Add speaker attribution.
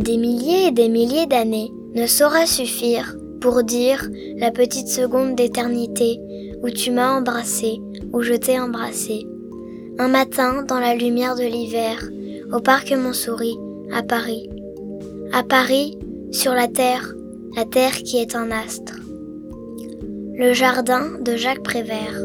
Speaker 1: Des milliers et des milliers d'années ne saura suffire pour dire la petite seconde d'éternité où tu m'as embrassé, où je t'ai embrassé. Un matin, dans la lumière de l'hiver, au parc Montsouris, à Paris. À Paris, sur la terre, la terre qui est un astre. Le jardin de Jacques Prévert.